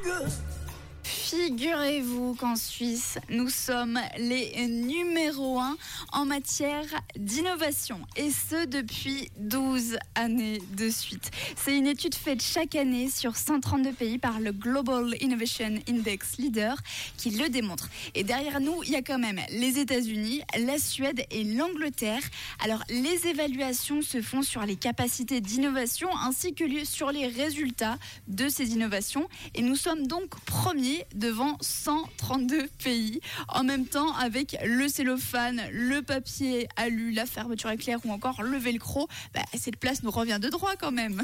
good. Figurez-vous qu'en Suisse, nous sommes les numéro 1 en matière d'innovation et ce depuis 12 années de suite. C'est une étude faite chaque année sur 132 pays par le Global Innovation Index Leader qui le démontre. Et derrière nous, il y a quand même les États-Unis, la Suède et l'Angleterre. Alors les évaluations se font sur les capacités d'innovation ainsi que sur les résultats de ces innovations et nous sommes donc premiers devant 132 pays. En même temps, avec le cellophane, le papier alu, la fermeture éclair ou encore le velcro, bah, cette place nous revient de droit quand même.